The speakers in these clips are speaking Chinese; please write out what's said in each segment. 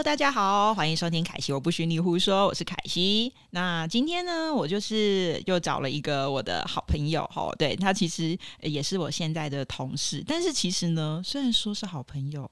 Hello，大家好，欢迎收听凯西，我不许你胡说，我是凯西。那今天呢，我就是又找了一个我的好朋友哈，对他其实也是我现在的同事，但是其实呢，虽然说是好朋友，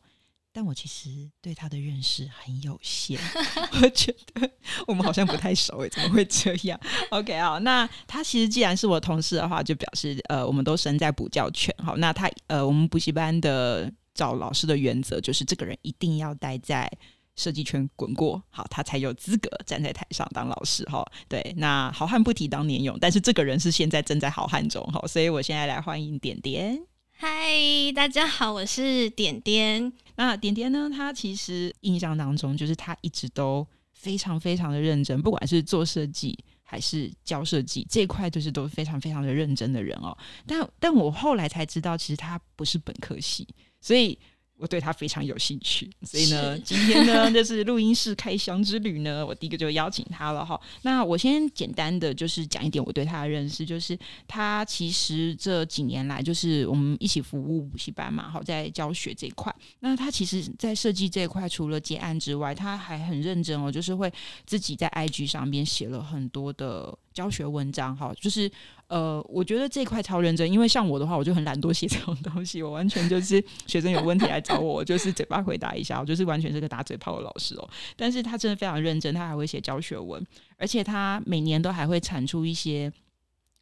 但我其实对他的认识很有限，我觉得我们好像不太熟诶，怎么会这样？OK 啊，那他其实既然是我同事的话，就表示呃，我们都身在补教圈，好，那他呃，我们补习班的。找老师的原则就是，这个人一定要待在设计圈滚过，好，他才有资格站在台上当老师哈。对，那好汉不提当年勇，但是这个人是现在正在好汉中哈，所以我现在来欢迎点点。嗨，大家好，我是点点。那点点呢，他其实印象当中就是他一直都非常非常的认真，不管是做设计还是教设计这一块，就是都非常非常的认真的人哦。但但我后来才知道，其实他不是本科系。所以我对他非常有兴趣，所以呢，今天呢 就是录音室开箱之旅呢，我第一个就邀请他了哈。那我先简单的就是讲一点我对他的认识，就是他其实这几年来就是我们一起服务补习班嘛，好在教学这一块。那他其实，在设计这一块，除了接案之外，他还很认真哦，就是会自己在 IG 上面写了很多的。教学文章哈，就是呃，我觉得这块超认真，因为像我的话，我就很懒惰写 这种东西，我完全就是学生有问题来找我，就是嘴巴回答一下，我就是完全是个打嘴炮的老师哦。但是他真的非常认真，他还会写教学文，而且他每年都还会产出一些。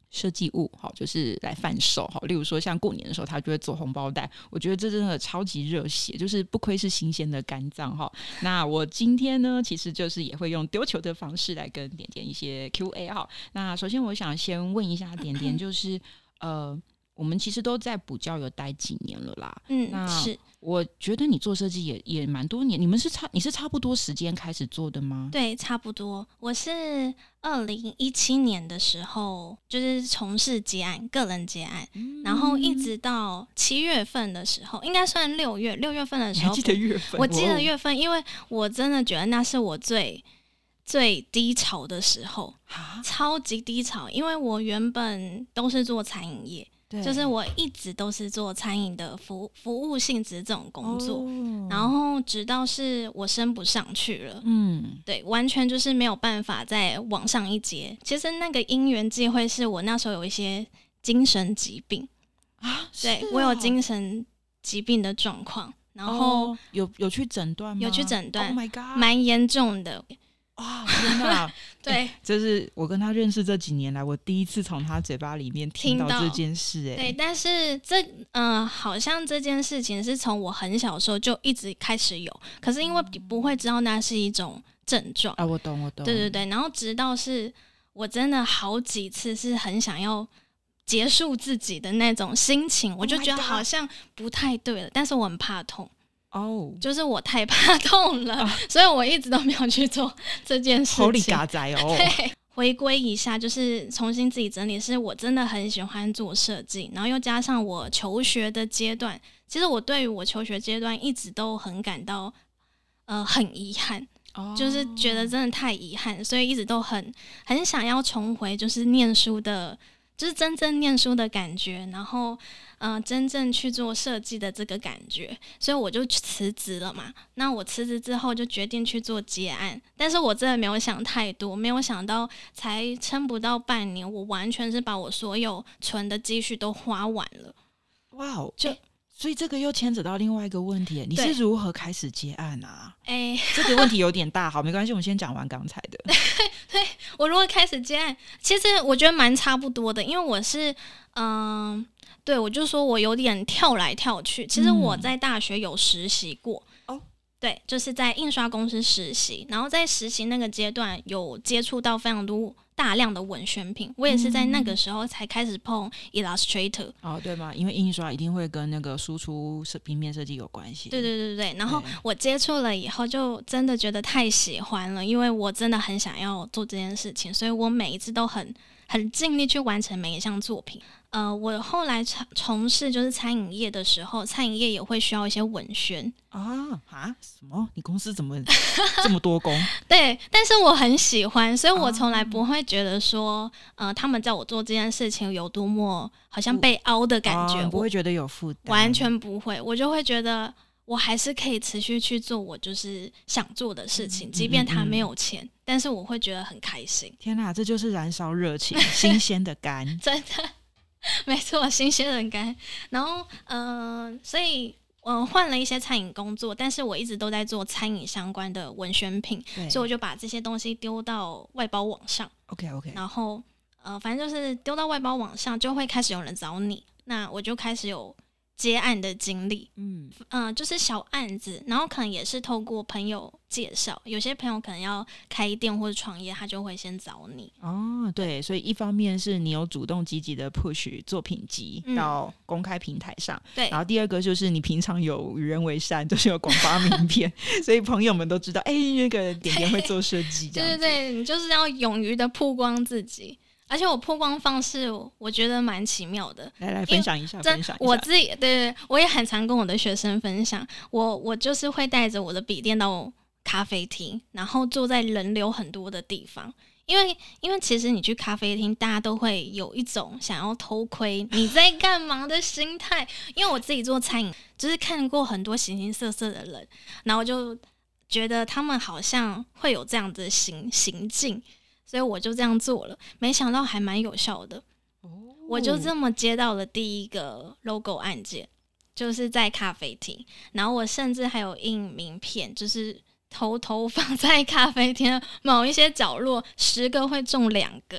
设计物好，就是来贩售好。例如说，像过年的时候，他就会做红包袋。我觉得这真的超级热血，就是不亏是新鲜的肝脏哈。那我今天呢，其实就是也会用丢球的方式来跟点点一些 Q&A 哈。那首先，我想先问一下点点，就是呃。我们其实都在补教有待几年了啦，嗯，那是我觉得你做设计也也蛮多年，你们是差你是差不多时间开始做的吗？对，差不多。我是二零一七年的时候就是从事结案，个人结案，然后一直到七月份的时候，应该算六月六月份的时候，记得月份，我记得月份，因为我真的觉得那是我最最低潮的时候，超级低潮，因为我原本都是做餐饮业。就是我一直都是做餐饮的服服务性质这种工作，然后直到是我升不上去了，嗯，对，完全就是没有办法再往上一阶。其实那个因缘际会是我那时候有一些精神疾病啊，对我有精神疾病的状况，然后有有去诊断吗？有去诊断，Oh my god，蛮严重的。啊，天哪！对，这是我跟他认识这几年来，我第一次从他嘴巴里面听到这件事。哎，对，但是这嗯，好像这件事情是从我很小时候就一直开始有，可是因为不会知道那是一种症状啊，我懂，我懂。对对对，然后直到是我真的好几次是很想要结束自己的那种心情，我就觉得好像不太对了，但是我很怕痛。哦，就是我太怕 痛了，所以我一直都没有去做 这件事情。好里嘎仔哦，对，回归一下，就是重新自己整理。是我真的很喜欢做设计，然后又加上我求学的阶段，其实我对于我求学阶段一直都很感到呃很遗憾，就是觉得真的太遗憾，所以一直都很很想要重回就是念书的。就是真正念书的感觉，然后，嗯，真正去做设计的这个感觉，所以我就辞职了嘛。那我辞职之后就决定去做结案，但是我真的没有想太多，没有想到才撑不到半年，我完全是把我所有存的积蓄都花完了。哇哦！就。所以这个又牵扯到另外一个问题，你是如何开始接案啊？哎，这个问题有点大，好，没关系，我们先讲完刚才的。对，我如果开始接案，其实我觉得蛮差不多的，因为我是，嗯，对我就说我有点跳来跳去。其实我在大学有实习过，哦，对，就是在印刷公司实习，然后在实习那个阶段有接触到非常多。大量的文宣品，我也是在那个时候才开始碰 Illustrator 哦，对吗？因为印刷一定会跟那个输出设平面设计有关系。对对对对然后我接触了以后，就真的觉得太喜欢了，因为我真的很想要做这件事情，所以我每一次都很很尽力去完成每一项作品。呃，我后来从从事就是餐饮业的时候，餐饮业也会需要一些文宣啊啊！什么？你公司怎么这么多工？对，但是我很喜欢，所以我从来不会觉得说，呃，他们叫我做这件事情有多么好像被凹的感觉，不会觉得有负担，完全不会，我就会觉得我还是可以持续去做我就是想做的事情，嗯即便他没有钱，但是我会觉得很开心。天哪，这就是燃烧热情，新 鲜的肝。真的，没错，新鲜的肝。然后，嗯、所以，嗯、换了一些餐饮工作，但是我一直都在做餐饮相关的文宣品，所以我就把这些东西丢到外包网上，，OK OK，然后，呃，反正就是丢到外包网上，就会开始有人找你，那我就开始有接案的经历。嗯，嗯、就是小案子，然后可能也是透过朋友介绍，有些朋友可能要开店或者创业，他就会先找你。哦，对，所以一方面是你有主动积极的 push 作品集嗯到公开平台上，对然后第二个就是你平常有与人为善，就是有广发名片，所以朋友们都知道，哎，那个点点会做设计。对对对，你就是要勇于的曝光自己，而且我破光方式，我觉得蛮奇妙的。来来分享一下，分享一下。我自己对对，对我也很常跟我的学生分享，我我就是会带着我的笔电到咖啡厅，然后坐在人流很多的地方。因为，因为其实你去咖啡厅，大家都会有一种想要偷窥 你在干嘛的心态。因为我自己做餐饮，就是看过很多形形色色的人，然后就觉得他们好像会有这样的行行径，所以我就这样做了。没想到还蛮有效的。我就这么接到了第一个 logo 案件，就是在咖啡厅，然后我甚至还有印名片，就是偷偷放在咖啡厅某一些角落，十个会中两个。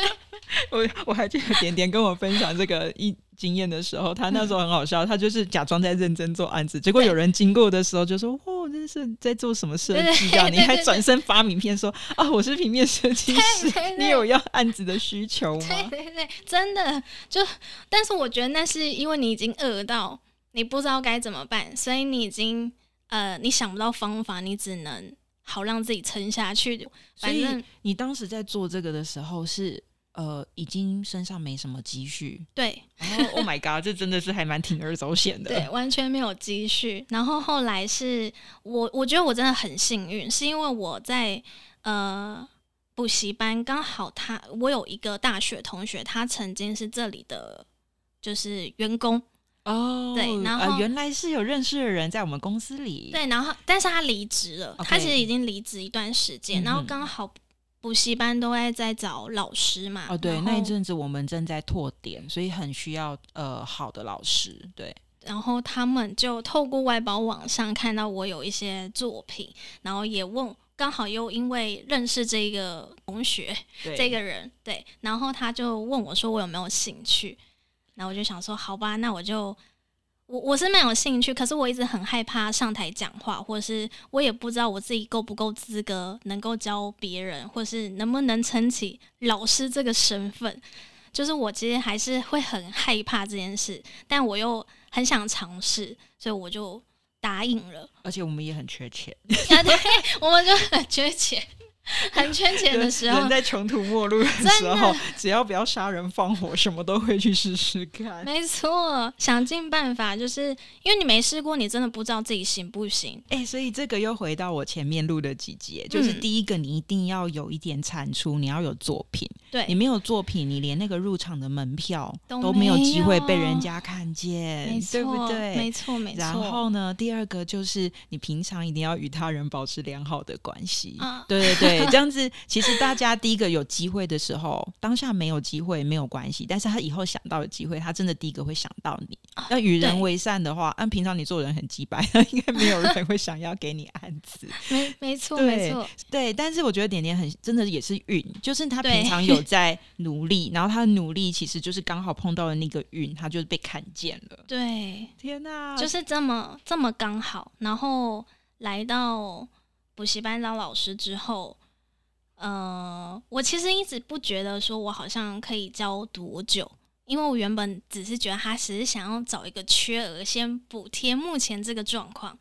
我我还记得点点跟我分享这个一经验的时候，他那时候很好笑，他就是假装在认真做案子，结果有人经过的时候就说：“哦，这是在做什么设计啊？”你还转身发名片说：“啊，我是平面设计师你有要案子的需求吗对对，真的就，但是我觉得那是因为你已经饿到，你不知道该怎么办，所以你已经呃，你想不到方法，你只能好让自己撑下去。？”所以反正你当时在做这个的时候是。呃，已经身上没什么积蓄，对。然后 Oh my God，这真的是还蛮铤而走险的。对，完全没有积蓄。然后后来是我，我觉得我真的很幸运，是因为我在呃补习班，刚好他我有一个大学同学，他曾经是这里的就是员工，哦，对然后呃、原来是有认识的人在我们公司里，对，然后但是他离职了他其实已经离职一段时间，然后刚好补习班都爱在找老师嘛，哦，对，那一阵子我们正在拓点，所以很需要呃好的老师，对，然后他们就透过外包网上看到我有一些作品，然后也问，刚好又因为认识这个同学 对这个人，对，然后他就问我说我有没有兴趣，然后我就想说好吧，那我就我我是蛮有兴趣，可是我一直很害怕上台讲话，或者是我也不知道我自己够不够资格能够教别人，或是能不能撑起老师这个身份。就是我其实还是会很害怕这件事，但我又很想尝试，所以我就答应了。而且我们也很缺钱，啊，对，我们就很缺钱，很缺钱的时候人，在穷途末路的时候，只要不要杀人放火，什么都会去试试看。没错，想尽办法，就是因为你没试过，你真的不知道自己行不行。哎、所以这个又回到我前面录的几节，就是嗯第一个，你一定要有一点产出，你要有作品。对你，没有作品，你连那个入场的门票都都没有机会被人家看见对不对？没错，没错。然后呢，第二个就是你平常一定要与他人保持良好的关系。啊对对对，这样子其实大家第一个有机会的时候，当下没有机会没有关系，但是他以后想到的机会，他真的第一个会想到你。要与人为善的话，按平常你做人很鸡白，应该没有人会想要给你案子。没没错，对没错，对，但是我觉得点点很真的也是运，就是他平常有在努力，然后他的努力其实就是刚好碰到了那个运，他就是被看见了。对，天哪，就是这么这么刚好。然后来到补习班当老师之后，呃，我其实一直不觉得说我好像可以教多久，因为我原本只是觉得他只是想要找一个缺额先补贴目前这个状况。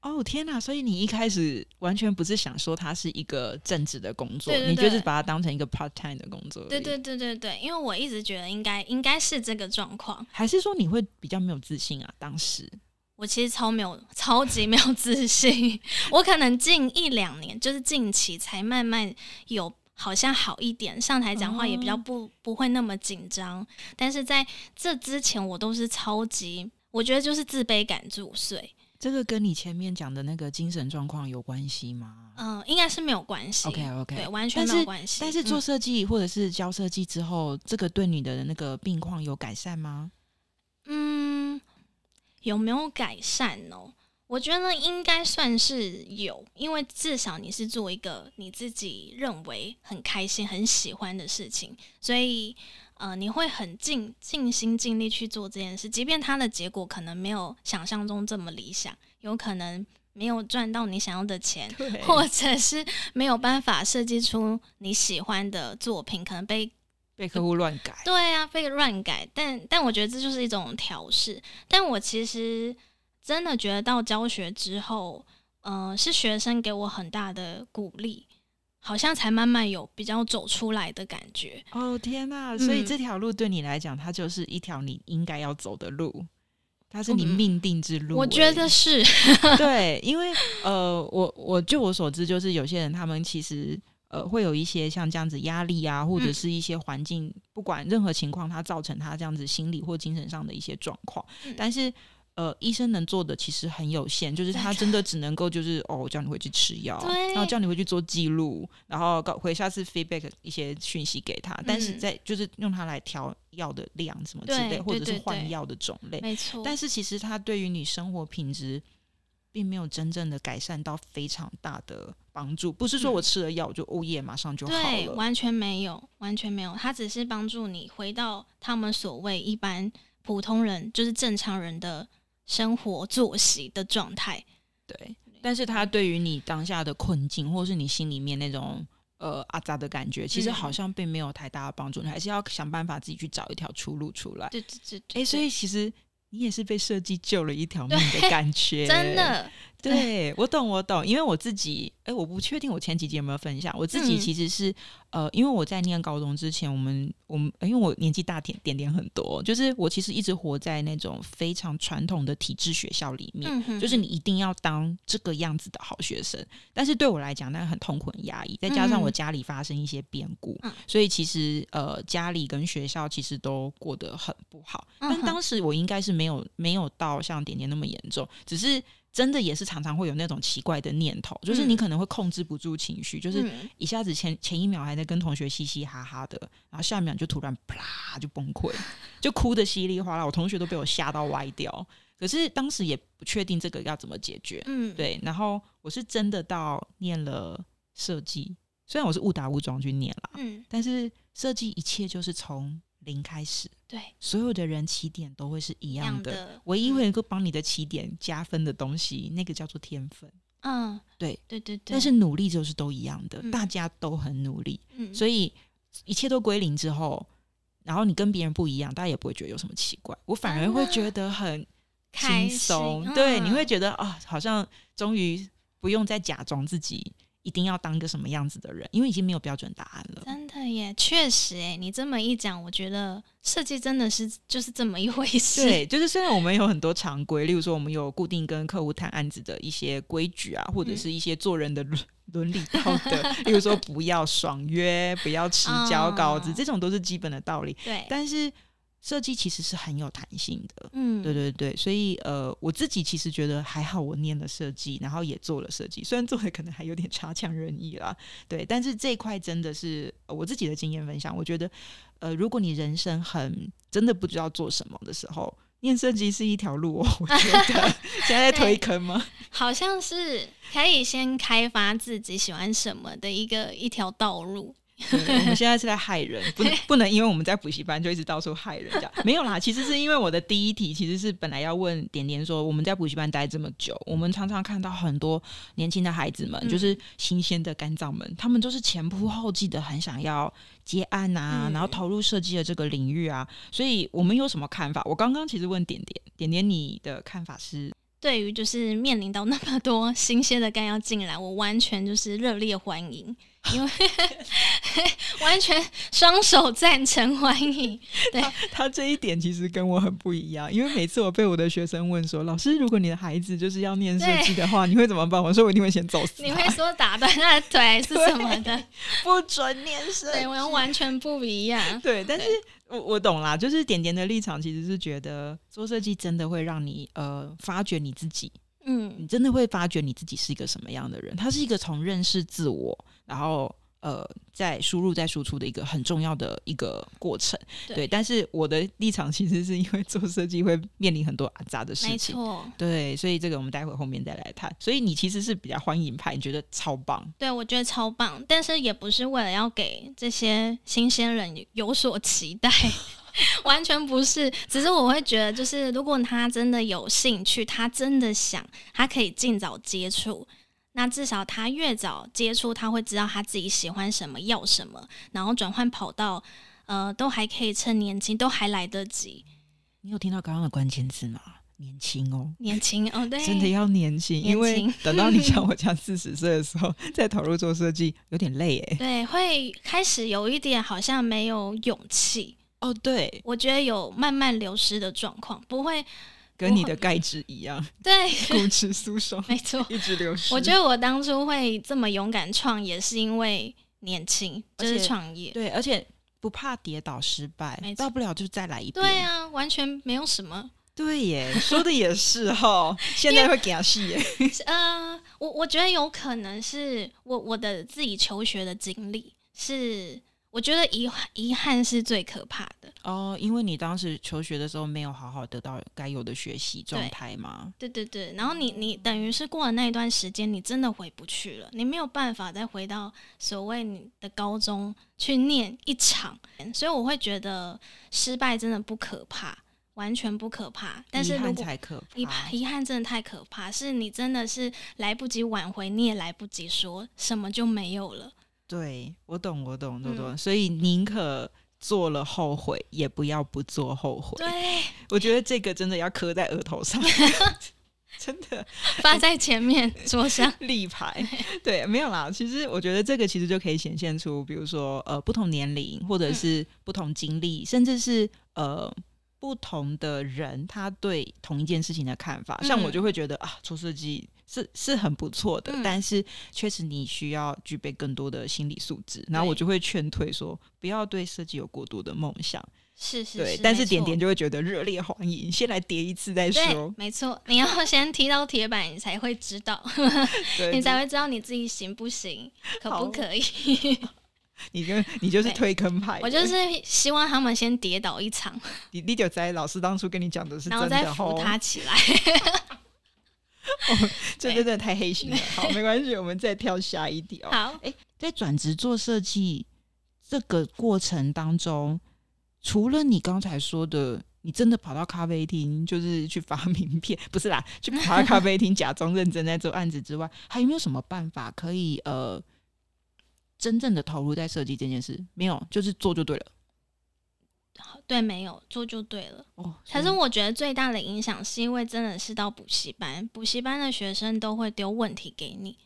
哦天哪！所以你一开始完全不是想说它是一个正职的工作，对对你就是把它当成一个 part time 的工作。对对，对对对，因为我一直觉得应该应该是这个状况。还是说你会比较没有自信啊？当时我其实超没有，超级没有自信。我可能近一两年，就是近期才慢慢有好像好一点，上台讲话也比较哦不、不会那么紧张。但是在这之前，我都是超级，我觉得就是自卑感作祟。这个跟你前面讲的那个精神状况有关系吗？嗯、应该是没有关系。OK OK，对，完全没有关系。但是做嗯设计或者是教设计之后，这个对你的那个病况有改善吗？嗯，有没有改善哦？我觉得应该算是有，因为至少你是做一个你自己认为很开心、很喜欢的事情，所以呃，你会很尽尽心尽力去做这件事，即便它的结果可能没有想象中这么理想，有可能没有赚到你想要的钱，或者是没有办法设计出你喜欢的作品，可能被被客户乱改，对啊，被乱改，但但我觉得这就是一种调试。但我其实真的觉得到教学之后，呃，是学生给我很大的鼓励，好像才慢慢有比较走出来的感觉。哦天呐！所以嗯这条路对你来讲，它就是一条你应该要走的路，它是你嗯命定之路欸、我觉得是，对，因为呃，我我据我所知，就是有些人他们其实呃会有一些像这样子压力啊，或者嗯是一些环境，不管任何情况，它造成他这样子心理或精神上的一些状况，嗯但是。呃，医生能做的其实很有限，就是他真的只能够就是哦，叫你回去吃药，然后叫你回去做记录，然后告回下次 feedback 一些讯息给他，但是嗯在就是用它来调药的量什么之类，或者是换药的种类。没错。但是其实它对于你生活品质并没有真正的改善到非常大的帮助。不是说我吃了药就哦耶马上就好对，了。完全没有，完全没有。它只是帮助你回到他们所谓一般普通人，就是正常人的生活作息的状态。对，但是它对于你当下的困境，或是你心里面那种呃阿扎的感觉，其实嗯好像并没有太大的帮助。你还是要想办法自己去找一条出路出来。对对对对，哎，所以其实你也是被设计救了一条命的感觉，真。的，对，我懂，我懂，因为我自己，哎，我不确定我前几集有没有分享，我自己嗯。其实是、呃，因为我在念高中之前，我们我们因为我年纪大点点点很多，就是我其实一直活在那种非常传统的体制学校里面，嗯哼，就是你一定要当这个样子的好学生，但是对我来讲，那很痛苦、很压抑。再加上我嗯家里发生一些变故，嗯。所以其实呃，家里跟学校其实都过得很不好。但当时我应该是没有没有到像点点那么严重，只是真的也是常常会有那种奇怪的念头，就是你嗯可能会控制不住情绪，就是嗯一下子前前一秒还在跟同学嘻嘻哈哈的，然后下一秒就突然啪就崩溃，就哭的稀里哗啦，我同学都被我吓到歪掉。可是当时也不确定这个要怎么解决，嗯，对。然后我是真的到念了设计，虽然我是误打误撞去念啦，嗯，但是设计一切就是从零开始，对，所有的人起点都会是一一样的，的，唯一嗯。会能够帮你的起点加分的东西，那个叫做天分。嗯，对对对对，但是努力就是都一样的，嗯大家都很努力，嗯，所以一切都归零之后，然后你跟别人不一样，大家也不会觉得有什么奇怪，我反而会觉得很轻松。心对，嗯你会觉得啊，好像终于不用再假装自己一定要当个什么样子的人，因为已经没有标准答案了。真的耶，确实哎，你这么一讲，我觉得设计真的是就是这么一回事。对，就是虽然我们有很多常规，例如说我们有固定跟客户谈案子的一些规矩啊，或者嗯是一些做人的伦伦理道德，例如说不要爽约、不要迟交稿子，哦这种都是基本的道理。对，但是设计其实是很有弹性的。嗯，对对对，所以呃，我自己其实觉得还好，我念了设计，然后也做了设计，虽然做的可能还有点差强人意啦，对，但是这一块真的是、呃我自己的经验分享，我觉得呃，如果你人生很真的不知道做什么的时候，念设计是一条路哦，我觉得 现在在推坑吗？好像是可以先开发自己喜欢什么的一个一条道路。对我们现在是在害人，不能不能因为我们在补习班就一直到处害人这样。没有啦，其实是因为我的第一题其实是本来要问点点说，我们在补习班待这么久，我们常常看到很多年轻的孩子们，嗯就是新鲜的肝脏们，他们都是前仆后继的很想要接案啊，嗯然后投入设计的这个领域啊。所以我们有什么看法？我刚刚其实问点点，点点你的看法是？对于就是面临到那么多新鲜的肝要进来，我完全就是热烈欢迎，因为完全双手赞成欢迎。对，他这一点其实跟我很不一样，因为每次我被我的学生问说：“老师，如果你的孩子就是要念设计的话，你会怎么办？”我说：“我一定会先走死，你会说打断他的腿 是什么的？不准念设计。对，我们完全不一样。对，但是我我懂啦，就是点点的立场其实是觉得做设计真的会让你呃发掘你自己，嗯你真的会发觉你自己是一个什么样的人。他是一个从认识自我，然后呃，再输入再输出的一个很重要的一个过程。对对，但是我的立场其实是因为做设计会面临很多阿杂的事没情。错，对，所以这个我们待会后面再来谈。所以你其实是比较欢迎派，你觉得超棒。对我觉得超棒，但是也不是为了要给这些新鲜人有所期待。完全不是，只是我会觉得，就是如果他真的有兴趣，他真的想，他可以尽早接触。那至少他越早接触，他会知道他自己喜欢什么，要什么，然后转换跑道，呃，都还可以趁年轻，都还来得及。你有听到刚刚的关键字吗？年轻哦。年轻哦，对，真的要年轻，因为等到你像 我这样四十岁的时候，再投入做设计，有点累哎。对，会开始有一点好像没有勇气。哦，对，我觉得有慢慢流失的状况，不会跟你的钙质一样，对，骨质疏松，没错。一直流失。我觉得我当初会这么勇敢创业，是因为年轻，就是而且创业。对，而且不怕跌倒失败大不了就再来一遍。对啊，完全没有什么。对耶，说的也是哈。现在会给他戏耶。呃，我我觉得有可能是我我的自己求学的经历是，我觉得遗遗憾是最可怕的。哦，因为你当时求学的时候没有好好得到该有的学习状态吗？对对对，然后你你等于是过了那一段时间，你真的回不去了，你没有办法再回到所谓你的高中去念一场，所以我会觉得失败真的不可怕，完全不可怕。但是遗憾如果才可遗怕。遗憾真的太可怕，是你真的是来不及挽回，你也来不及说什么就没有了。对，我懂，我懂，我嗯懂。所以宁可做了后悔，也不要不做后悔。对，我觉得这个真的要刻在额头上，真的发在前面桌上。立牌。对，没有啦。其实我觉得这个其实就可以显现出，比如说呃不同年龄，或者嗯是不同经历，甚至是呃。不同的人，他对同一件事情的看法，像我嗯就会觉得啊，做设计是是很不错的，嗯但是确实你需要具备更多的心理素质。然后我就会劝退说，不要对设计有过多的梦想。是是对，是，但是点点就会觉得热烈欢迎，先来叠一次再说，。没错，你要先踢到铁板，你才会知道，你才会知道你自己行不行，可不可以。你跟你就是推坑派，我就是希望他们先跌倒一场，你你就在老师当初跟你讲的是然后真的再扶哦，他起来。这真的太黑心了。好，没关系，我们再跳下一条。好，哎，在转职做设计这个过程当中，除了你刚才说的，你真的跑到咖啡厅就是去发名片，不是啦，去跑到咖啡厅假装认真在做案子之外，还有没有什么办法可以呃真正的投入在设计这件事？没有，就是做就对了。对，没有做就对了。哦，可是我觉得最大的影响是因为真的是到补习班，补习班的学生都会丢问题给你，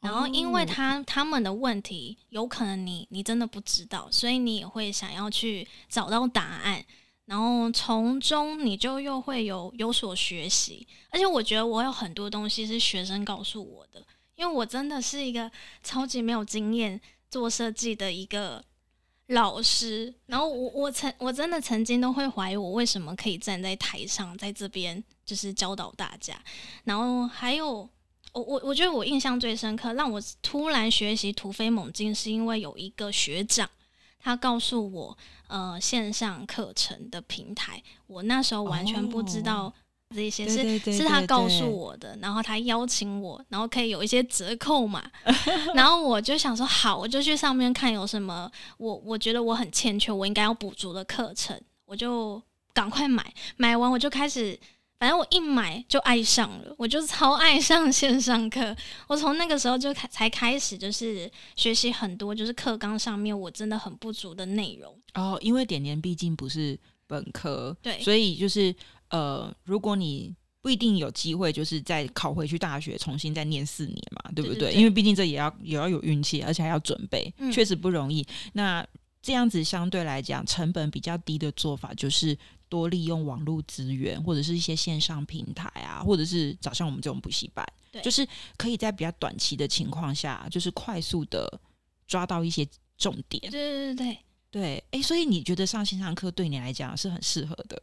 然后因为哦他他们的问题有可能你你真的不知道，所以你也会想要去找到答案，然后从中你就又会有有所学习。而且我觉得我有很多东西是学生告诉我的，因为我真的是一个超级没有经验做设计的一个老师，然后我我曾我真的曾经都会怀疑我为什么可以站在台上，在这边就是教导大家，然后还有我我我觉得我印象最深刻，让我突然学习突飞猛进，是因为有一个学长。他告诉我，呃，线上课程的平台，我那时候完全不知道这些，是是他告诉我的，然后他邀请我，然后可以有一些折扣嘛，然后我就想说好，我就去上面看有什么我我觉得我很欠缺，我应该要补足的课程，我就赶快买，买完我就开始。反正我一买就爱上了，我就超爱上线上课。我从那个时候就开才开始，就是学习很多，就是课纲上面我真的很不足的内容。哦，因为点点毕竟不是本科，对所以就是呃，如果你不一定有机会，就是再考回去大学重新再念四年嘛，对不对对对因为毕竟这也要也要有运气，而且还要准备，嗯确实不容易。那这样子相对来讲成本比较低的做法，就是多利用网络资源，或者是一些线上平台啊，或者是找像我们这种补习班，对就是可以在比较短期的情况下，就是快速的抓到一些重点对。对对对，对，哎，所以你觉得上线上课对你来讲是很适合的？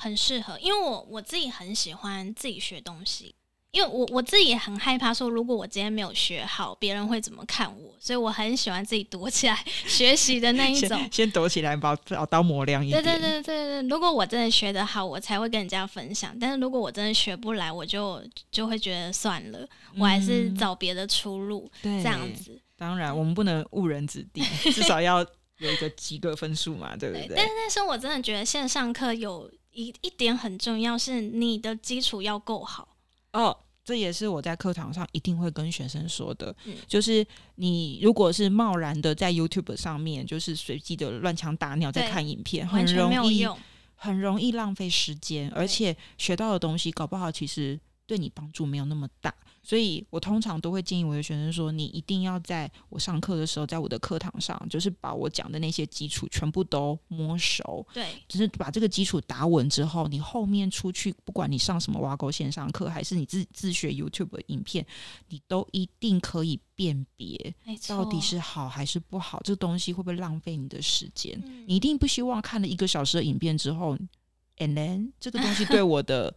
很适合，因为我我自己很喜欢自己学东西，因为我我自己也很害怕，说如果我今天没有学好，别人会怎么看我？所以我很喜欢自己躲起来学习的那一种。先先躲起来，把把刀磨亮一点。对对对对对，如果我真的学得好，我才会跟人家分享。但是如果我真的学不来，我就就会觉得算了，我还是找别的出路。这样子。当然，我们不能误人子弟，至少要有一个及格分数嘛，对不对？但但是我真的觉得线上课有一一点很重要，是你的基础要够好。哦，这也是我在课堂上一定会跟学生说的，就是你如果是贸然的在 YouTube 上面，就是随机的乱枪打鸟在看影片，很容易很容易浪费时间，而且学到的东西搞不好其实对你帮助没有那么大。所以我通常都会建议我的学生说：“你一定要在我上课的时候，在我的课堂上，就是把我讲的那些基础全部都摸熟。对，只是把这个基础打稳之后，你后面出去，不管你上什么挖沟线上课，还是你自自学 YouTube 的影片，你都一定可以辨别到底是好还是不好。这个东西会不会浪费你的时间？你一定不希望看了一个小时的影片之后。” And then 这个东西对我的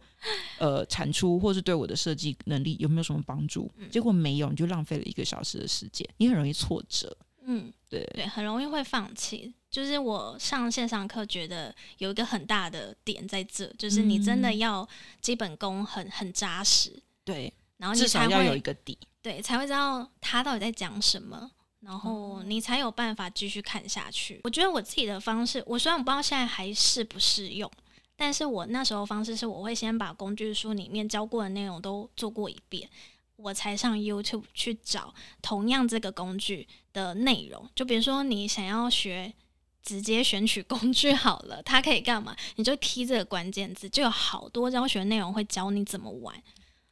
呃产出，或是对我的设计能力有没有什么帮助？结果没有，你就浪费了一个小时的时间，你很容易挫折。嗯，对对，很容易会放弃。就是我上线上课，觉得有一个很大的点在这，就是你真的要基本功很很扎实。对，然后至少要有一个底，对，才会知道他到底在讲什么，然后你才有办法继续看下去。我觉得我自己的方式，我虽然我不知道现在还适不适用。但是我那时候方式是，我会先把工具书里面教过的内容都做过一遍，我才上 YouTube 去找同样这个工具的内容。就比如说你想要学，直接选取工具好了，它可以干嘛？你就 key 这个关键字，就有好多教学内容会教你怎么玩。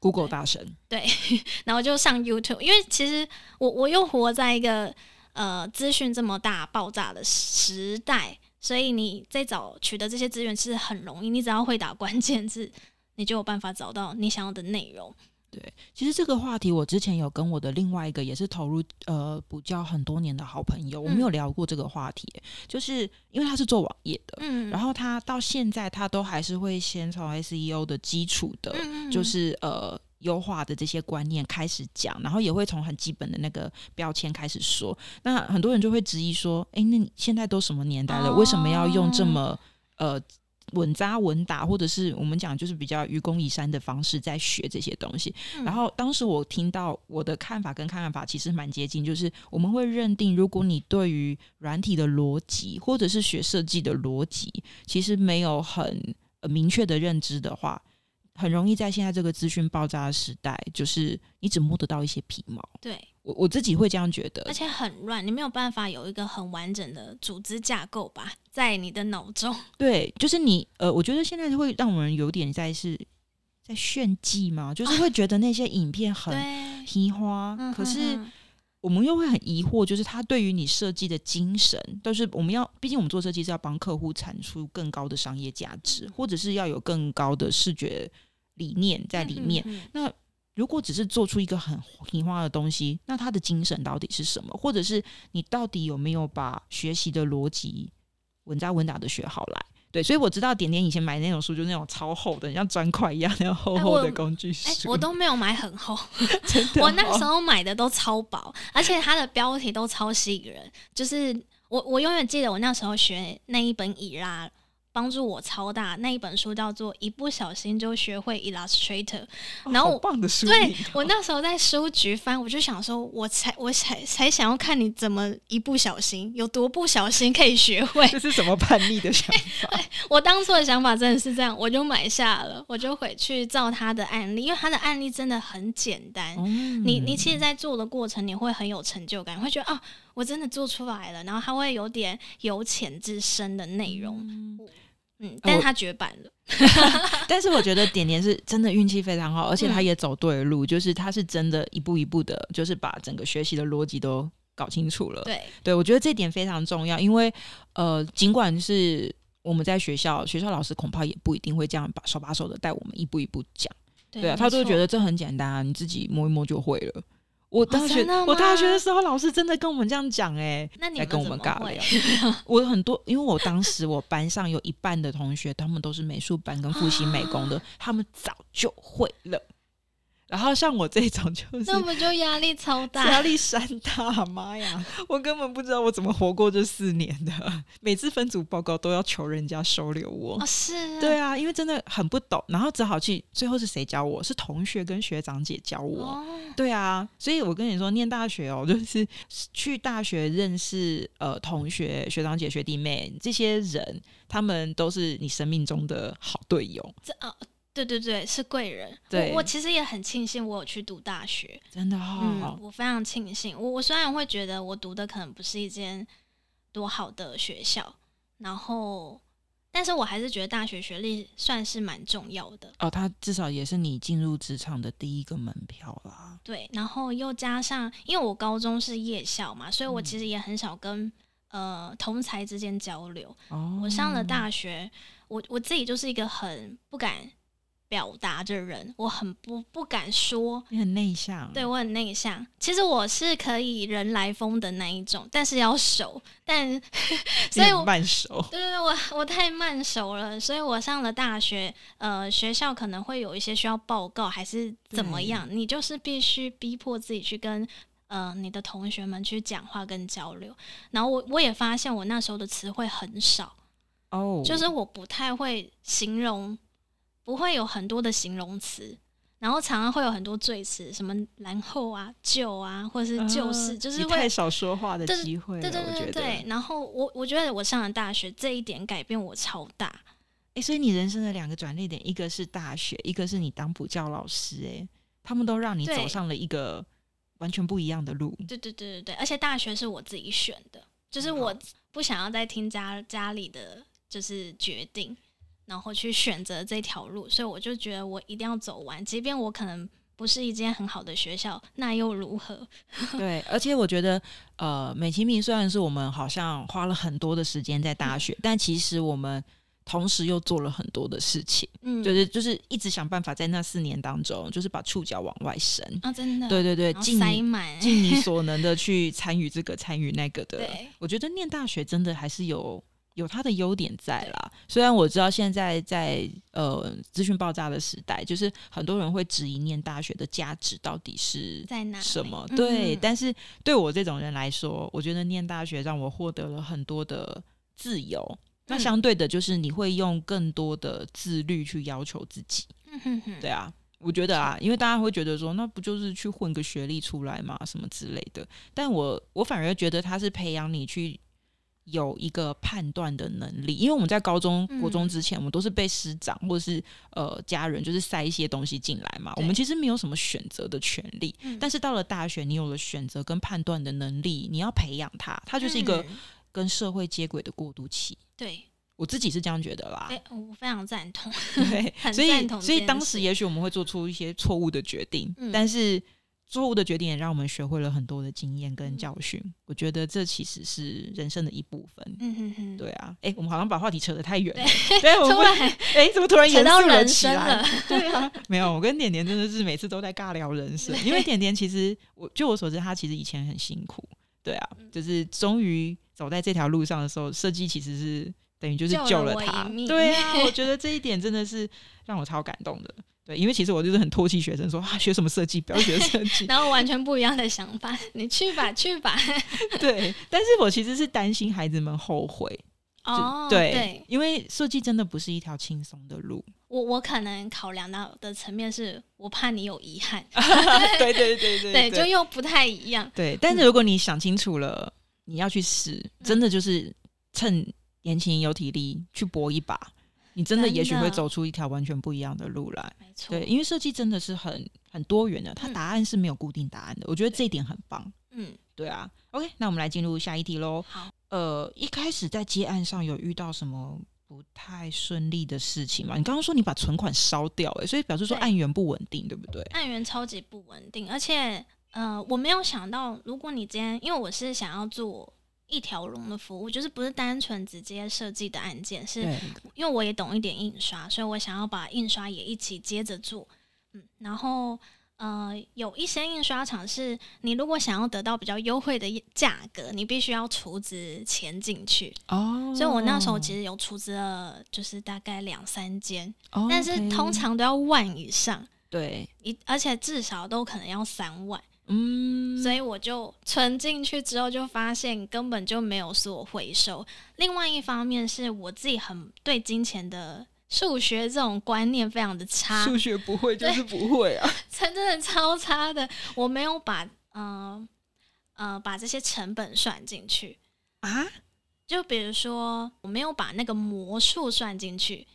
Google 大神对，然后就上 YouTube，因为其实我我又活在一个呃资讯这么大爆炸的时代。所以你在找取得这些资源是很容易，你只要会打关键字，你就有办法找到你想要的内容。对，其实这个话题我之前有跟我的另外一个也是投入呃补教很多年的好朋友，我们有聊过这个话题，就是因为他是做网页的，嗯，然后他到现在他都还是会先从 SEO 的基础的，就是呃。优化的这些观念开始讲，然后也会从很基本的那个标签开始说。那很多人就会质疑说：“哎，那你现在都什么年代了？为什么要用这么呃稳扎稳打，或者是我们讲就是比较愚公移山的方式在学这些东西？”然后当时我听到我的看法跟看法其实蛮接近，就是我们会认定，如果你对于软体的逻辑或者是学设计的逻辑，其实没有很明确的认知的话。很容易在现在这个资讯爆炸的时代，就是你只摸得到一些皮毛。对我我自己会这样觉得，而且很乱，你没有办法有一个很完整的组织架构吧，在你的脑中。对，就是你呃，我觉得现在会让我们有点在是在炫技嘛，就是会觉得那些影片 很皮花，可是。我们又会很疑惑，就是他对于你设计的精神，都是我们要，毕竟我们做设计是要帮客户产出更高的商业价值，或者是要有更高的视觉理念在里面。那如果只是做出一个很平花的东西，那他的精神到底是什么？或者是你到底有没有把学习的逻辑稳扎稳打的学好来？对，所以我知道点点以前买那种书，就那种超厚的，像砖块一样那样厚厚的工具书。我都没有买很厚，真的。我那时候买的都超薄，而且它的标题都超吸引人。就是我，我永远记得我那时候学那一本以拉。帮助我超大那一本书叫做《一不小心就学会 Illustrator》，然后棒的书。对我那时候在书局翻，我就想说，我才我才才想要看你怎么一不小心，有多不小心可以学会。这是什么叛逆的想法？我当初的想法真的是这样，我就买下了，我就回去照他的案例，因为他的案例真的很简单。你你其实，在做的过程，你会很有成就感，会觉得啊，我真的做出来了。然后他会有点由浅至深的内容。嗯，但是他绝版了。但是我觉得点点是真的运气非常好，而且他也走对路，就是他是真的一步一步的，就是把整个学习的逻辑都搞清楚了。对，对我觉得这点非常重要，因为呃，尽管是我们在学校，学校老师恐怕也不一定会这样把手把手的带我们一步一步讲。对啊，他都觉得这很简单啊，你自己摸一摸就会了。我大学我大学的时候，老师真的跟我们这样讲哎，在跟我们尬聊。我很多，因为我当时我班上有一半的同学，他们都是美术班跟复习美工的，他们早就会了。然后像我这种就是那不就压力超大？压力山大，妈呀！我根本不知道我怎么活过这四年的。每次分组报告都要求人家收留我。哦，是，对啊，因为真的很不懂，然后只好去。最后是谁教我？是同学跟学长姐教我。对啊，所以我跟你说，念大学哦，就是去大学认识呃同学、学长姐、学弟妹这些人，他们都是你生命中的好队友。这啊。对对对，是贵人。我我其实也很庆幸我有去读大学，真的哈，我非常庆幸。我我虽然会觉得我读的可能不是一间多好的学校，然后，但是我还是觉得大学学历算是蛮重要的。哦，它至少也是你进入职场的第一个门票啦。对，然后又加上，因为我高中是夜校嘛，所以我其实也很少跟呃同才之间交流。哦，我上了大学，我我自己就是一个很不敢。表达的人，我很不不敢说。你很内向，对我很内向。其实我是可以人来疯的那一种，但是要熟。但 所以慢熟。对对对，我我太慢熟了。所以我上了大学，呃，学校可能会有一些需要报告，还是怎么样？你就是必须逼迫自己去跟呃你的同学们去讲话跟交流。然后我我也发现我那时候的词汇很少哦，就是我不太会形容。不会有很多的形容词，然后常常会有很多赘词，什么然后啊、就啊，或者是就是，就是太少说话的机会。对对对对。然后我我觉得我上了大学这一点改变我超大。哎，所以你人生的两个转捩点，一个是大学，一个是你当补教老师。哎，他们都让你走上了一个完全不一样的路。对对对对对，而且大学是我自己选的，就是我不想要再听家家里的就是决定。然后去选择这条路，所以我就觉得我一定要走完，即便我可能不是一间很好的学校，那又如何？对，而且我觉得，呃，美其名虽然是我们好像花了很多的时间在大学，但其实我们同时又做了很多的事情，嗯，就是就是一直想办法在那四年当中，就是把触角往外伸啊，真的，对对对，塞满，尽你 所能的去参与这个，参与那个的。对，我觉得念大学真的还是有。有它的优点在啦，虽然我知道现在在呃资讯爆炸的时代，就是很多人会质疑念大学的价值到底是在哪什么？对，但是对我这种人来说，我觉得念大学让我获得了很多的自由。那相对的，就是你会用更多的自律去要求自己。对啊，我觉得啊，因为大家会觉得说，那不就是去混个学历出来嘛，什么之类的。但我我反而觉得他是培养你去。有一个判断的能力，因为我们在高中、国中之前，我们都是被师长或者是呃家人，就是塞一些东西进来嘛。我们其实没有什么选择的权利。但是到了大学，你有了选择跟判断的能力，你要培养它，它就是一个跟社会接轨的过渡期。对我自己是这样觉得啦。哎，我非常赞同。对，所以所以当时也许我们会做出一些错误的决定，但是。错误的决定也让我们学会了很多的经验跟教训。我觉得这其实是人生的一部分。嗯哼哼，对啊。哎，我们好像把话题扯得太远了。对，突然，哎，怎么突然严肃了起来？对啊，没有，我跟点点真的是每次都在尬聊人生。因为点点其实，我就我所知，他其实以前很辛苦。对啊，就是终于走在这条路上的时候，设计其实是等于就是救了他。对啊，我觉得这一点真的是让我超感动的。对，因为其实我就是很唾弃学生，说啊学什么设计，不要学设计，然后完全不一样的想法，你去吧，去吧。对，但是我其实是担心孩子们后悔。哦，对，因为设计真的不是一条轻松的路。我我可能考量到的层面是我怕你有遗憾。对对对对，对，就又不太一样。对，但是如果你想清楚了，你要去试，真的就是趁年轻有体力去搏一把。你真的也许会走出一条完全不一样的路来，没错。对，因为设计真的是很很多元的，它答案是没有固定答案的。我觉得这一点很棒。嗯，对啊。OK，那我们来进入下一题喽。好，呃，一开始在接案上有遇到什么不太顺利的事情吗？你刚刚说你把存款烧掉，哎，所以表示说案源不稳定，对不对？案源超级不稳定，而且呃，我没有想到，如果你今天，因为我是想要做。一条龙的服务就是不是单纯直接设计的案件，是因为我也懂一点印刷，所以我想要把印刷也一起接着做。嗯，然后呃，有一些印刷厂是你如果想要得到比较优惠的价格，你必须要出资钱进去哦。所以我那时候其实有出资了，就是大概两三间，但是通常都要万以上。对，一而且至少都可能要三万，嗯，所以我就存进去之后，就发现根本就没有所回收。另外一方面是我自己很对金钱的数学这种观念非常的差，数学不会就是不会啊。真的超差的，我没有把嗯呃把这些成本算进去。啊，就比如说，我没有把那个魔术算进去，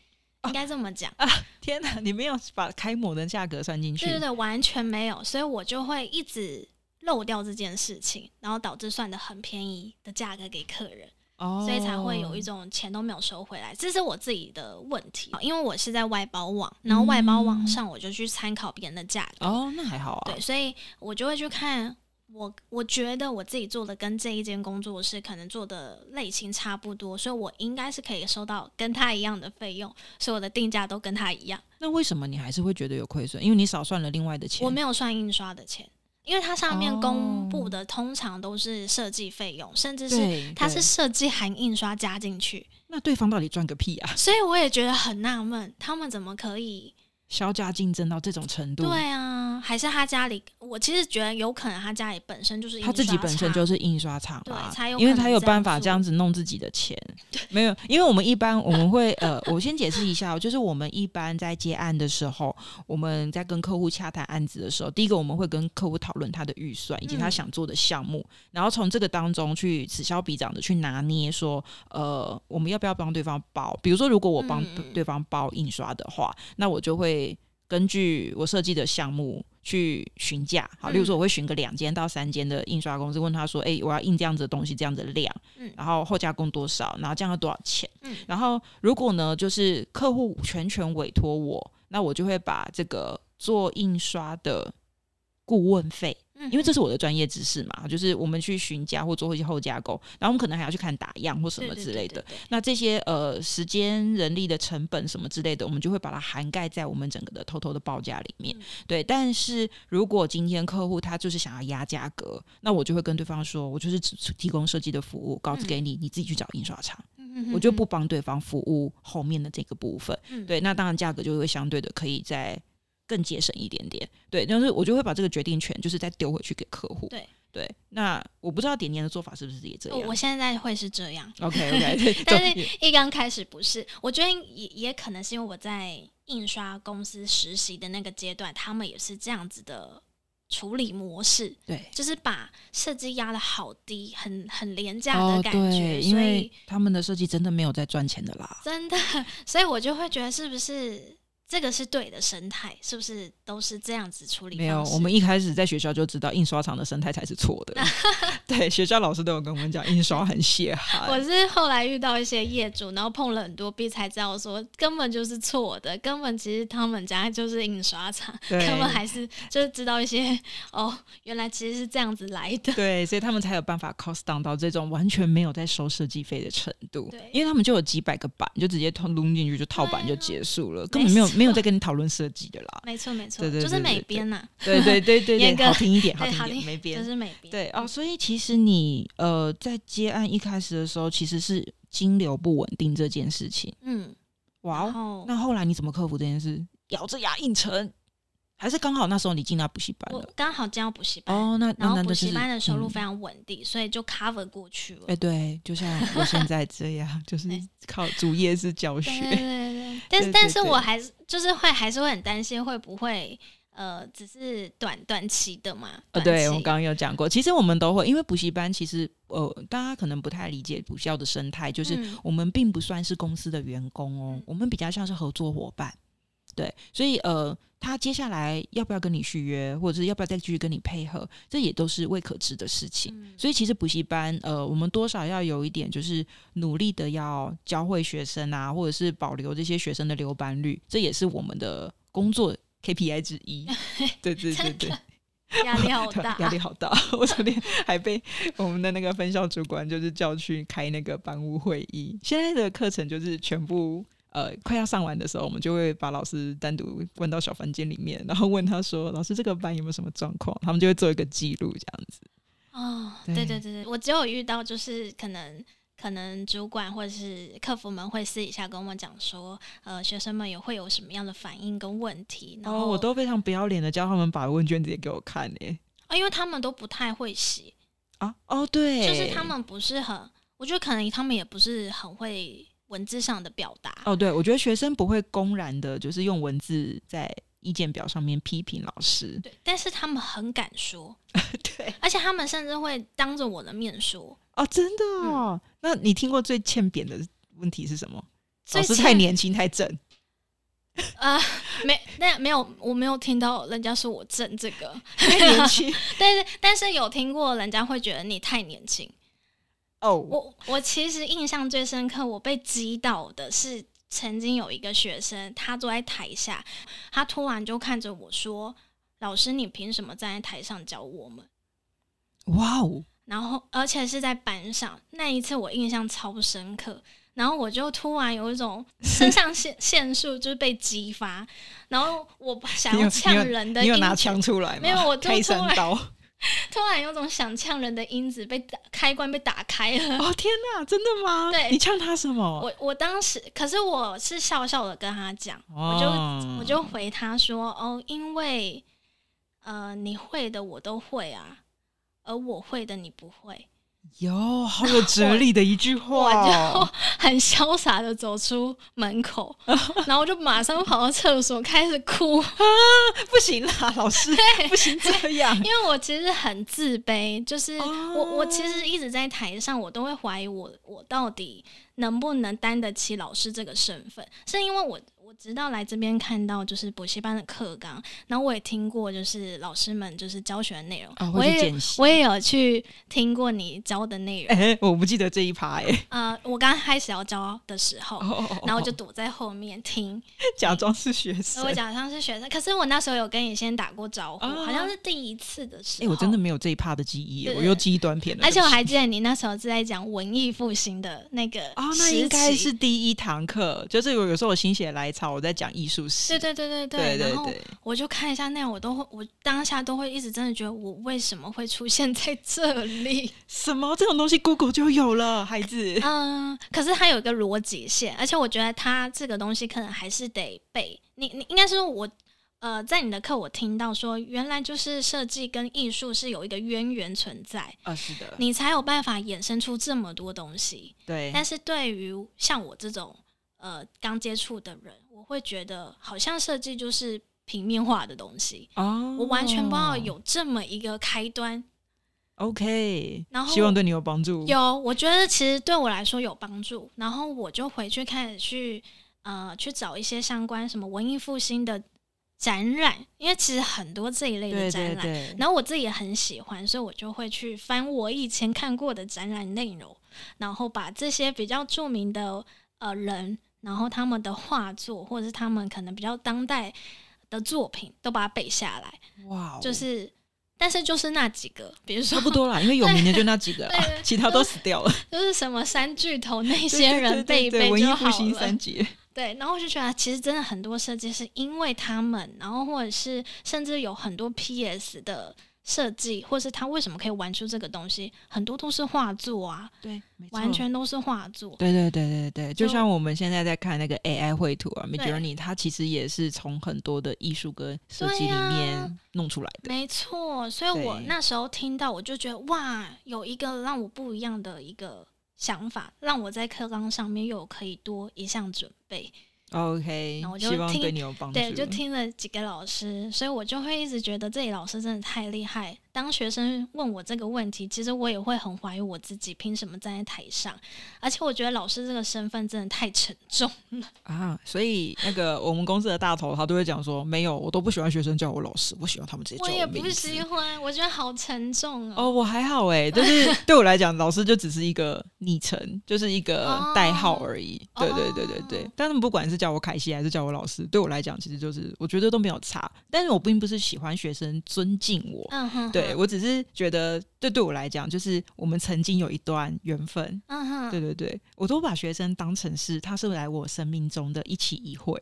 应该这么讲啊。天哪，你没有把开模的价格算进去？对对对，完全没有，所以我就会一直漏掉这件事情，然后导致算的很便宜的价格给客人，哦，所以才会有一种钱都没有收回来。这是我自己的问题，因为我是在外包网，然后外包网上我就去参考别人的价格，哦，那还好啊。对，所以我就会去看。我我觉得我自己做的跟这一间工作室可能做的类型差不多，所以我应该是可以收到跟他一样的费用，所以我的定价都跟他一样。那为什么你还是会觉得有亏损？因为你少算了另外的钱。我没有算印刷的钱，因为它上面公布的通常都是设计费用，甚至是，它是设计含印刷加进去，那对方到底赚个屁啊？所以我也觉得很纳闷，他们怎么可以？销价竞争到这种程度，对啊，还是他家里？我其实觉得有可能他家里本身就是印他自己本身就是印刷厂啦对才有，因为他有办法这样子弄自己的钱。没有，因为我们一般我们会呃，我先解释一下哦，就是我们一般在接案的时候，我们在跟客户洽谈案子的时候，第一个我们会跟客户讨论他的预算以及他嗯想做的项目，然后从这个当中去此消彼长的去拿捏说，呃，我们要不要帮对方包？比如说，如果我帮对方包印刷的话，那我就会。根据我设计的项目去询价，好，例如说嗯。我会询个两间到三间的印刷公司，问他说：“哎、我要印这样子的东西，这样子的量，嗯。然后后加工多少，然后这样要多少钱？嗯。然后如果呢，就是客户全权委托我，那我就会把这个做印刷的顾问费，嗯因为这是我的专业知识嘛，就是我们去询价或做一些后加工，然后我们可能还要去看打样或什么之类的。对对对那这些呃时间、人力的成本什么之类的，我们就会把它涵盖在我们整个的偷偷的报价里面。嗯对，但是如果今天客户他就是想要压价格，那我就会跟对方说，我就是只提供设计的服务，稿子给你，你自己去找印刷厂，嗯我就不帮对方服务后面的这个部分。嗯对，那当然价格就会相对的可以再更节省一点点。对，但是我就会把这个决定权就是再丢回去给客户。对对，那我不知道点点的做法是不是也这样我我现在会是这样，？OK OK，但是一刚开始不是，我觉得也也可能是因为我在印刷公司实习的那个阶段，他们也是这样子的处理模式，对。就是把设计压的好低，很很廉价的哦，感觉，对，因所为以他们的设计真的没有在赚钱的啦。真的，所以我就会觉得是不是这个是对的生态，是不是都是这样子处理？没有，我们一开始在学校就知道印刷厂的生态才是错的。对，学校老师都有跟我们讲，印刷很血汗。我是后来遇到一些业主，然后碰了很多壁，才知道说根本就是错的，根本其实他们家就是印刷厂，对根本还是就是知道一些哦，原来其实是这样子来的。对，所以他们才有办法 cost down 到这种完全没有在收设计费的程度。对因为他们就有几百个版，就直接通撸进去就套版就结束了，根本没有没没有在跟你讨论设计的啦。没错没错，对对对就是美编呐、对对对对严对，格好听一点，好听一点，对好听没编就。是美编。对哦，所以其实你呃在接案一开始的时候，其实是金流不稳定这件事情。嗯，哇哦，那后来你怎么克服这件事？咬着牙硬撑，还是刚好那时候你进到补习班了？刚好进到补习班，哦，那然后补习班的收入嗯非常稳定，所以就 cover 过去了。哎、对，就像我现在这样，就是 靠主业是教对对学。对对，但是对但是我还是就是会还是会很担心会不会呃只是短短期的嘛？呃，对我刚刚有讲过，其实我们都会，因为补习班其实呃，大家可能不太理解补校的生态，就是嗯我们并不算是公司的员工哦，嗯我们比较像是合作伙伴。对，所以呃，他接下来要不要跟你续约，或者是要不要再继续跟你配合，这也都是未可知的事情。嗯所以其实补习班，呃，我们多少要有一点，就是努力的要教会学生啊，或者是保留这些学生的留班率，这也是我们的工作 KPI 之一。对对对 对，压力好大，压力好大。我昨天还被我们的那个分校主管就是叫去开那个班务会议。现在的课程就是全部。呃，快要上完的时候，我们就会把老师单独问到小房间里面，然后问他说：“老师，这个班有没有什么状况？”他们就会做一个记录，这样子。哦，对对对对对，我只有遇到就是可能可能主管或者是客服们会私底下跟我们讲说，呃，学生们也会有什么样的反应跟问题，然后、哦，我都非常不要脸的叫他们把问卷直接给我看诶、啊，因为他们都不太会写，啊，哦，对，就是他们不是很，我觉得可能他们也不是很会文字上的表达。哦，对，我觉得学生不会公然的，就是用文字在意见表上面批评老师。对，但是他们很敢说，对，而且他们甚至会当着我的面说。哦，真的哦。那你听过最欠扁的问题是什么？最老师太年轻太正。啊、没，那没有，我没有听到人家说我正这个，太年轻 但是但是有听过人家会觉得你太年轻。哦，我我其实印象最深刻，我被击倒的是曾经有一个学生，他坐在台下，他突然就看着我说：“老师，你凭什么站在台上教我们哇哦，？”然后而且是在班上，那一次我印象超深刻。然后我就突然有一种 肾上腺腺素就是被激发，然后我想要呛人的你有拿枪出来吗？没有我就突然刀。突然有种想呛人的因子被打开关被打开了。哦天哪，真的吗？对你呛他什么？我我当时，可是我是笑笑的跟他讲，我就哦我就回他说：“哦，因为呃，你会的我都会啊，而我会的你不会。有好有哲理的一句话 我就。很潇洒的走出门口，然后我就马上跑到厕所开始哭，不行啦，老师，不行这样。因为我其实很自卑，就是哦我我其实一直在台上，我都会怀疑我我到底能不能担得起老师这个身份，是因为我我直到来这边看到就是补习班的课纲，然后我也听过就是老师们就是教学的内容，啊我也我也有去听过你教的内容，哎、我不记得这一趴哎、呃，我刚开始要教的时候。哦然后我就躲在后面听，假装是学生。我假装是学生，可是我那时候有跟你先打过招呼，啊好像是第一次的时候哎、候。我真的没有这一趴的记忆我又记忆断片了。而且我还记得你那时候是在讲文艺复兴的那个哦，那应该是第一堂课，就是我有时候我心血来潮，我在讲艺术史。对对对对对对然后我就看一下那样，我都会，我当下都会一直真的觉得，我为什么会出现在这里？什么这种东西，Google 就有了，孩子。嗯，可是它有一个逻辑线，而且我觉得它这个东西可能还是得背。你你应该是说我。呃，在你的课我听到说，原来就是设计跟艺术是有一个渊源存在，啊，是的，你才有办法衍生出这么多东西。对，但是对于像我这种呃刚接触的人，我会觉得好像设计就是平面化的东西，哦，我完全不知道有这么一个开端。OK，然后希望对你有帮助。有，我觉得其实对我来说有帮助。然后我就回去开始去呃去找一些相关什么文艺复兴的展览，因为其实很多这一类的展览。对对，然后我自己也很喜欢，所以我就会去翻我以前看过的展览内容，然后把这些比较著名的呃人，然后他们的画作或者是他们可能比较当代的作品，都把它背下来。哇哦，就是，但是就是那几个，比如说差不多啦，因为有名的就那几个其他都死掉了。就是什么三巨头那些人背一背就好复兴三了。杰，对，然后我就觉得其实真的很多设计是因为他们，然后或者是甚至有很多 PS 的设计，或是他为什么可以玩出这个东西，很多都是画作啊，对，完全都是画作。对对对对对，就就像我们现在在看那个 AI 绘图啊对，Midjourney，它其实也是从很多的艺术跟设计里面弄出来的。没错，所以我那时候听到，我就觉得哇，有一个让我不一样的一个想法，让我在课纲上面又有可以多一项准备。OK，然后我就希望听对你有帮助。对，就听了几个老师，所以我就会一直觉得这里老师真的太厉害。当学生问我这个问题，其实我也会很怀疑我自己，凭什么站在台上？而且我觉得老师这个身份真的太沉重了。啊，所以那个我们公司的大头他都会讲说，没有，我都不喜欢学生叫我老师，我喜欢他们直接叫我也名字不喜欢，我觉得好沉重哦，哦。我还好哎，就是 对我来讲，老师就只是一个昵称，就是一个代号而已。哦对对对对对，但他们不管是叫我凯西还是叫我老师，对我来讲，其实就是我觉得都没有差。但是我并不是喜欢学生尊敬我，嗯哼，对我只是觉得，这对我来讲，就是我们曾经有一段缘分。嗯哼，对对对，我都把学生当成是他是来我生命中的一期一会。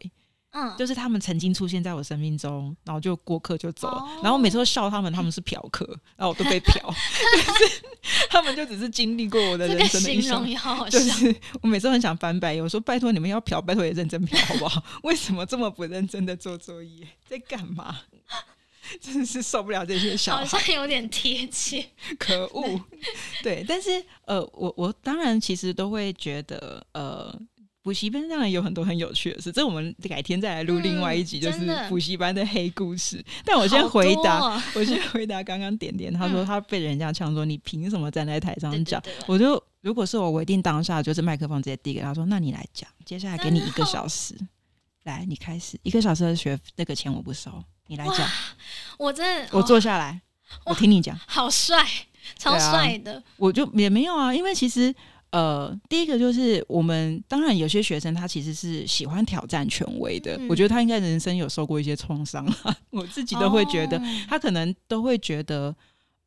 嗯，就是他们曾经出现在我生命中，然后就过客就走了，哦然后我每次都笑他们，他们是嫖客，然后我都被嫖，就是他们就只是经历过我的人生的一生容。也好好就。是我每次都很想翻白眼，我说拜托你们要嫖，拜托也认真嫖好不好？为什么这么不认真的做作业，在干嘛？真的是受不了这些小孩。好。像有点贴切，可恶，对，但是呃，我我当然其实都会觉得呃。补习班当然有很多很有趣的事，这我们改天再来录另外一集，就是补习班的黑故事。但我先回答，我先回答刚刚点点，他说嗯他被人家呛说你凭什么站在台上讲？对我就如果是我，我一定当下就是麦克风直接递给他说，那你来讲，接下来给你一个小时，来你开始。一个小时的学那个钱我不收，你来讲，我真的我哦坐下来，我听你讲。好帅，超帅的，我就也没有啊，因为其实呃，第一个就是我们当然有些学生他其实是喜欢挑战权威的，嗯我觉得他应该人生有受过一些创伤啊，我自己都会觉得、哦他可能都会觉得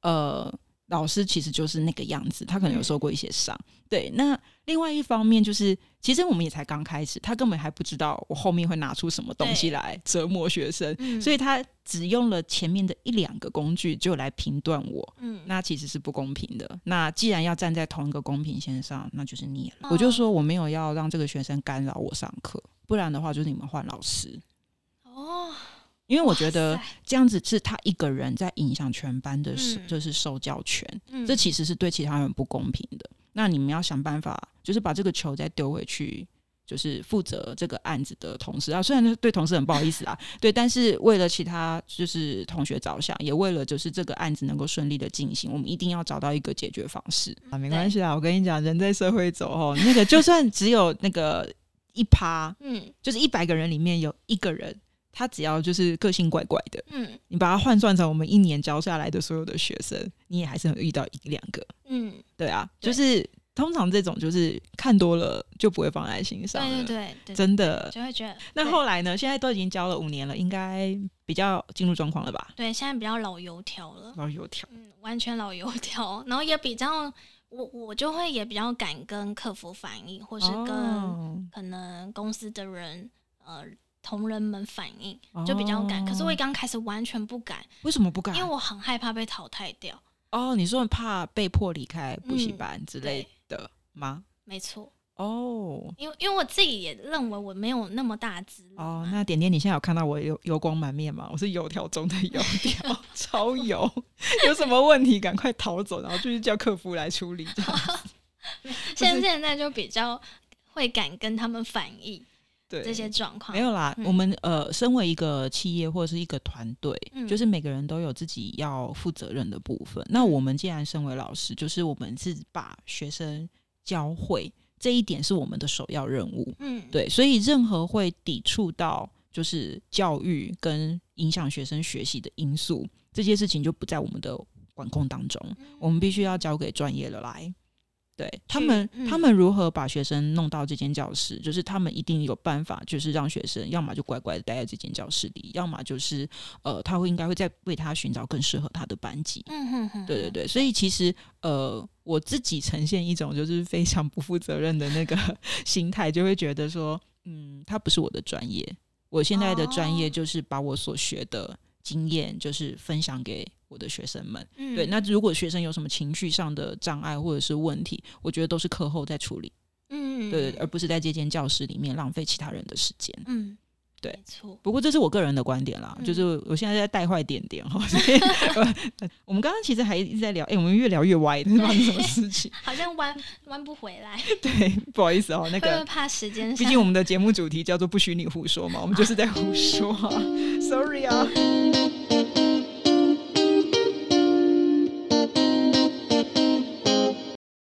呃。老师其实就是那个样子，他可能有受过一些伤。对，那另外一方面就是，其实我们也才刚开始，他根本还不知道我后面会拿出什么东西来折磨学生，嗯所以他只用了前面的一两个工具就来评断我。嗯，那其实是不公平的。那既然要站在同一个公平线上，那就是你了。哦我就说我没有要让这个学生干扰我上课，不然的话就是你们换老师。哦，因为我觉得这样子是他一个人在影响全班的受，嗯就是受教权，嗯这其实是对其他人不公平的。那你们要想办法，就是把这个球再丢回去。就是负责这个案子的同事啊，虽然对同事很不好意思啊，对，但是为了其他就是同学着想，也为了就是这个案子能够顺利的进行，我们一定要找到一个解决方式啊。没关系啊，我跟你讲，人在社会走哦，那个就算只有那个一趴，嗯就是一百个人里面有一个人，他只要就是个性怪怪的，嗯你把它换算成我们一年教下来的所有的学生，你也还是能遇到一两个。嗯，对啊，对就是通常这种就是看多了就不会放在心上，对对对对，真的。就会觉得那后来呢？现在都已经教了五年了，应该比较进入状况了吧？对现在比较老油条了，老油条，嗯，完全老油条，然后也比较我我就会也比较敢跟客服反映，或是跟哦可能公司的人呃同仁们反应，就比较敢。可是我刚开始完全不敢，为什么不敢？因为我很害怕被淘汰掉。哦，你说怕被迫离开补习嗯班之类的吗？没错，哦因为因为我自己也认为我没有那么大资历哦，嘛那点点，你现在有看到我油油光满面吗？我是油条中的油条，超油，有什么问题赶快逃走，然后就是叫客服来处理。这样 现现在就比较会敢跟他们反映对，这些状况。没有啦，嗯我们呃，身为一个企业或者是一个团队，嗯就是每个人都有自己要负责任的部分。那我们既然身为老师，就是我们是把学生教会，这一点是我们的首要任务。嗯，对，所以任何会抵触到就是教育跟影响学生学习的因素，这些事情就不在我们的管控当中。嗯我们必须要交给专业的来。对他们，嗯。他们如何把学生弄到这间教室，就是他们一定有办法，就是让学生要么就乖乖的待在这间教室里，要么就是呃，他会应该会再为他寻找更适合他的班级。嗯哼哼，对对对，所以其实呃，我自己呈现一种就是非常不负责任的那个 心态，就会觉得说，嗯，他不是我的专业，我现在的专业哦。就是把我所学的经验，就是分享给我的学生们。嗯对，那如果学生有什么情绪上的障碍或者是问题，我觉得都是课后再处理，嗯，对，而不是在这间教室里面浪费其他人的时间。嗯，对没错，不过这是我个人的观点啦，嗯就是我现在在带坏点点哈，所以 呃我们刚刚其实还一直在聊，哎、我们越聊越歪，这是发生什么事情？好像弯弯不回来，对，不好意思哦，那个。怕时间毕？竟我们的节目主题叫做“不许你胡说”嘛，我们就是在胡说啊，sorry 啊。